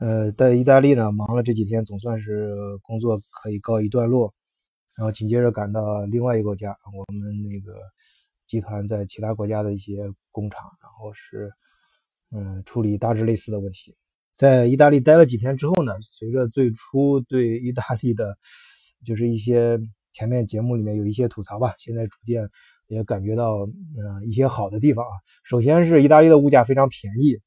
呃，在意大利呢，忙了这几天，总算是工作可以告一段落。然后紧接着赶到另外一个国家，我们那个集团在其他国家的一些工厂，然后是嗯处理大致类似的问题。在意大利待了几天之后呢，随着最初对意大利的，就是一些前面节目里面有一些吐槽吧，现在逐渐也感觉到嗯一些好的地方啊。首先是意大利的物价非常便宜。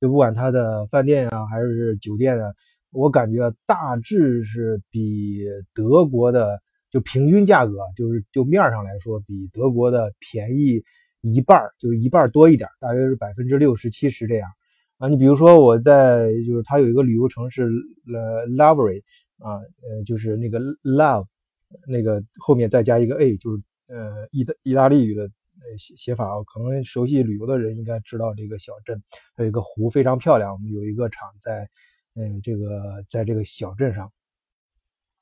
就不管它的饭店啊，还是酒店啊，我感觉大致是比德国的就平均价格，就是就面上来说，比德国的便宜一半就是一半多一点，大约是百分之六十七十这样啊。你比如说我在就是它有一个旅游城市呃，Lovery 啊，呃就是那个 Love 那个后面再加一个 A，就是呃意大意大利语的。呃写写法啊，可能熟悉旅游的人应该知道这个小镇，有一个湖非常漂亮。我们有一个厂在，嗯，这个在这个小镇上，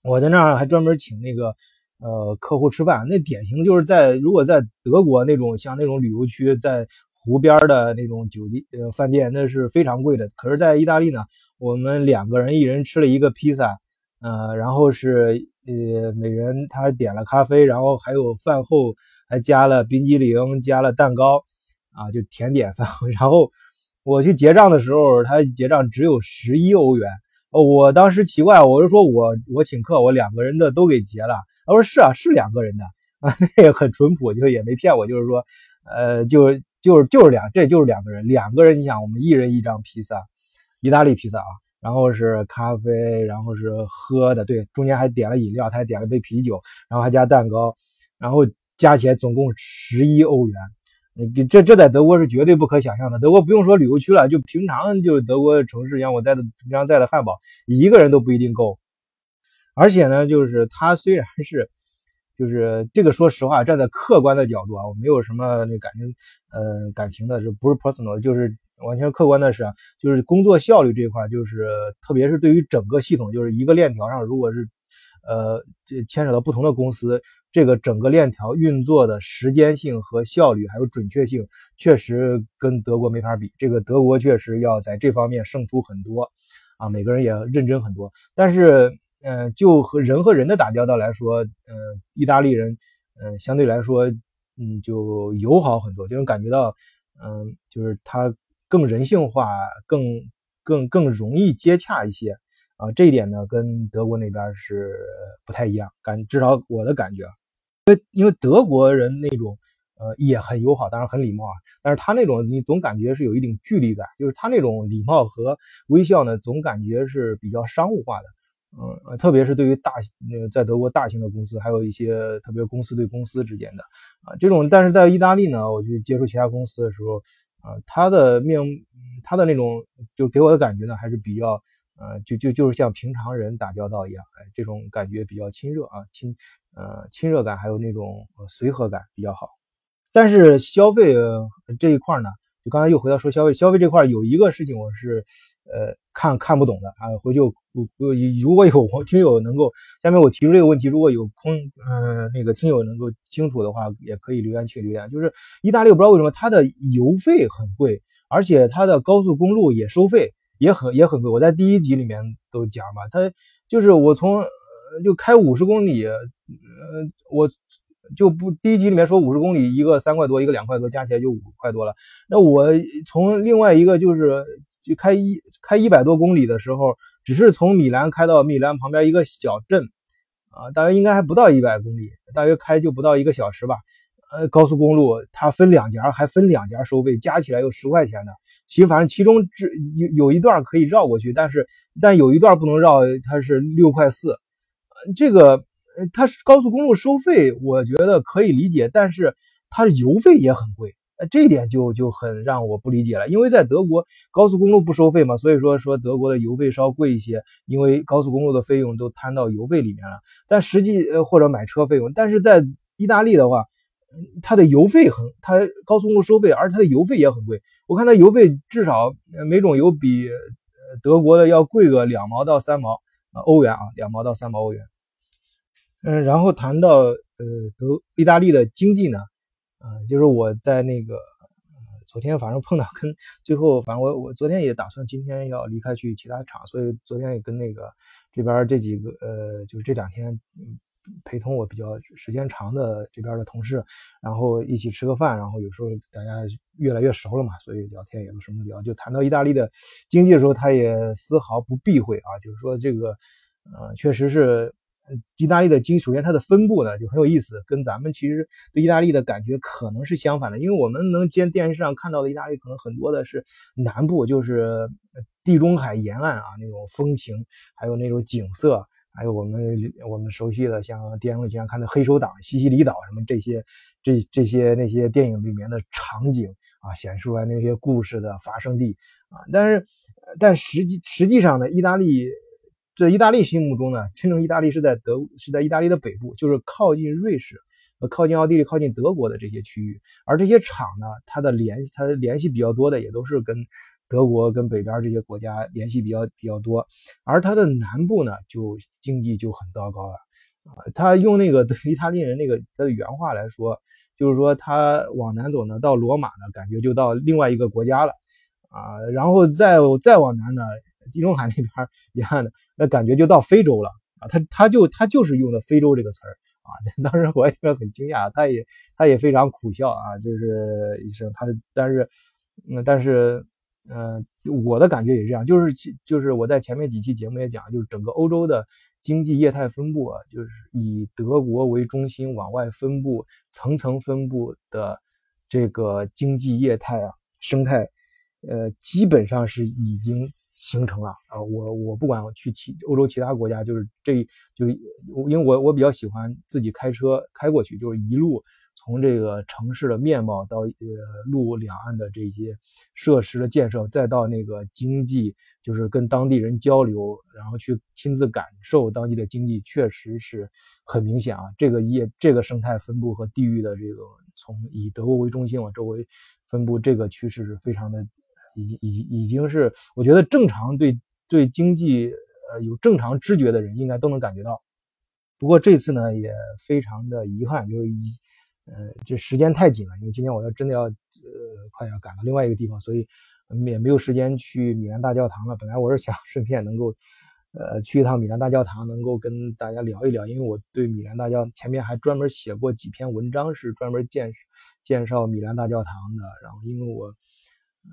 我在那儿还专门请那个呃客户吃饭。那典型就是在如果在德国那种像那种旅游区，在湖边的那种酒店呃饭店，那是非常贵的。可是，在意大利呢，我们两个人一人吃了一个披萨，呃，然后是呃每人他点了咖啡，然后还有饭后。还加了冰激凌，加了蛋糕，啊，就甜点饭。然后我去结账的时候，他结账只有十一欧元。我当时奇怪，我就说我我请客，我两个人的都给结了。他说是啊，是两个人的 啊，那也很淳朴，就也没骗我，就是说，呃，就就是就是两，这就是两个人，两个人，你想，我们一人一张披萨，意大利披萨啊，然后是咖啡，然后是喝的，对，中间还点了饮料，他还点了杯啤酒，然后还加蛋糕，然后。加起来总共十一欧元，这这在德国是绝对不可想象的。德国不用说旅游区了，就平常就是德国城市，像我在的平常在的汉堡，一个人都不一定够。而且呢，就是它虽然是，就是这个说实话，站在客观的角度啊，我没有什么那感情，呃，感情的，是不是 personal，就是完全客观的是啊，就是工作效率这一块，就是特别是对于整个系统，就是一个链条上，如果是。呃，这牵扯到不同的公司，这个整个链条运作的时间性和效率，还有准确性，确实跟德国没法比。这个德国确实要在这方面胜出很多，啊，每个人也认真很多。但是，嗯，就和人和人的打交道来说，嗯，意大利人，嗯，相对来说，嗯，就友好很多，就能感觉到，嗯，就是他更人性化，更更更容易接洽一些。啊，这一点呢，跟德国那边是不太一样，感至少我的感觉，因为因为德国人那种呃也很友好，当然很礼貌啊，但是他那种你总感觉是有一定距离感，就是他那种礼貌和微笑呢，总感觉是比较商务化的，嗯，特别是对于大呃在德国大型的公司，还有一些特别公司对公司之间的啊这种，但是在意大利呢，我去接触其他公司的时候，啊，他的面他的那种就给我的感觉呢，还是比较。呃，就就就是像平常人打交道一样，哎，这种感觉比较亲热啊，亲，呃，亲热感还有那种随和感比较好。但是消费这一块呢，就刚才又回到说消费，消费这块有一个事情我是，呃，看看不懂的啊，回去我我如果有听友能够，下面我提出这个问题，如果有空，嗯，那个听友能够清楚的话，也可以留言区留言。就是意大利，我不知道为什么它的油费很贵，而且它的高速公路也收费。也很也很贵，我在第一集里面都讲吧，它就是我从就开五十公里，呃，我就不第一集里面说五十公里一个三块多，一个两块多，加起来就五块多了。那我从另外一个就是就开一开一百多公里的时候，只是从米兰开到米兰旁边一个小镇，啊，大约应该还不到一百公里，大约开就不到一个小时吧。呃，高速公路它分两节，还分两节收费，加起来有十块钱的。其实反正其中这有有一段可以绕过去，但是但有一段不能绕，它是六块四。这个它高速公路收费，我觉得可以理解，但是它的油费也很贵，呃这一点就就很让我不理解了。因为在德国高速公路不收费嘛，所以说说德国的油费稍贵一些，因为高速公路的费用都摊到油费里面了。但实际呃或者买车费用，但是在意大利的话。它的油费很，它高速公路收费，而它的油费也很贵。我看它油费至少每种油比德国的要贵个两毛到三毛欧元啊，两毛到三毛欧元。嗯，然后谈到呃德意大利的经济呢，啊，就是我在那个昨天反正碰到跟最后，反正我我昨天也打算今天要离开去其他厂，所以昨天也跟那个这边这几个呃，就是这两天陪同我比较时间长的这边的同事，然后一起吃个饭，然后有时候大家越来越熟了嘛，所以聊天也都什么聊，就谈到意大利的经济的时候，他也丝毫不避讳啊，就是说这个呃，确实是。意大利的经，首先它的分布呢就很有意思，跟咱们其实对意大利的感觉可能是相反的，因为我们能见电视上看到的意大利可能很多的是南部，就是地中海沿岸啊那种风情，还有那种景色，还有我们我们熟悉的像电影里经常看的黑手党、西西里岛什么这些这这些那些电影里面的场景啊，显示出来那些故事的发生地啊，但是但实际实际上呢，意大利。在意大利心目中呢，真正意大利是在德，是在意大利的北部，就是靠近瑞士、靠近奥地利、靠近德国的这些区域。而这些厂呢，它的联它的联系比较多的，也都是跟德国、跟北边这些国家联系比较比较多。而它的南部呢，就经济就很糟糕了啊。他用那个 意大利人那个他的原话来说，就是说他往南走呢，到罗马呢，感觉就到另外一个国家了啊。然后再再往南呢。地中海那边一样的，那感觉就到非洲了啊！他他就他就是用的非洲这个词儿啊！当时我也听了很惊讶，他也他也非常苦笑啊，就是一声他，但是嗯，但是嗯，我的感觉也是这样，就是就是我在前面几期节目也讲，就是整个欧洲的经济业态分布啊，就是以德国为中心往外分布，层层分布的这个经济业态啊生态，呃，基本上是已经。形成了啊，我我不管去其欧洲其他国家，就是这就是因为我我比较喜欢自己开车开过去，就是一路从这个城市的面貌到呃路两岸的这些设施的建设，再到那个经济，就是跟当地人交流，然后去亲自感受当地的经济，确实是很明显啊。这个业这个生态分布和地域的这个从以德国为中心往周围分布，这个趋势是非常的。已经已已经是，我觉得正常对对经济呃有正常知觉的人应该都能感觉到。不过这次呢也非常的遗憾，就是一呃这时间太紧了，因为今天我要真的要呃快要赶到另外一个地方，所以也没有时间去米兰大教堂了。本来我是想顺便能够呃去一趟米兰大教堂，能够跟大家聊一聊，因为我对米兰大教前面还专门写过几篇文章，是专门介介绍米兰大教堂的。然后因为我。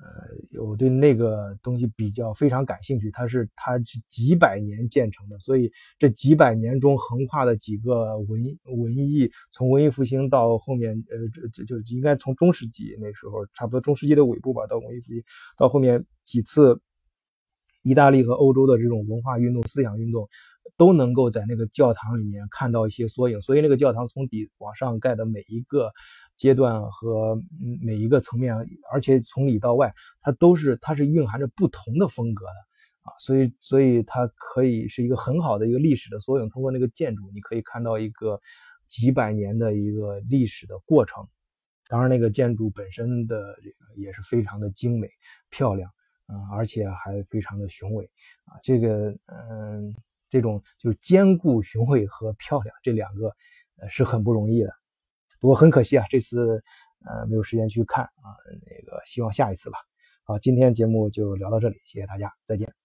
呃，我对那个东西比较非常感兴趣，它是它是几百年建成的，所以这几百年中横跨的几个文文艺，从文艺复兴到后面，呃，这就应该从中世纪那时候，差不多中世纪的尾部吧，到文艺复兴，到后面几次意大利和欧洲的这种文化运动、思想运动，都能够在那个教堂里面看到一些缩影，所以那个教堂从底往上盖的每一个。阶段和每一个层面，而且从里到外，它都是它是蕴含着不同的风格的啊，所以所以它可以是一个很好的一个历史的缩影。通过那个建筑，你可以看到一个几百年的一个历史的过程。当然，那个建筑本身的这个也是非常的精美漂亮啊，而且还非常的雄伟啊。这个嗯，这种就是兼顾雄伟和漂亮这两个呃是很不容易的。不过很可惜啊，这次呃没有时间去看啊，那个希望下一次吧。好，今天节目就聊到这里，谢谢大家，再见。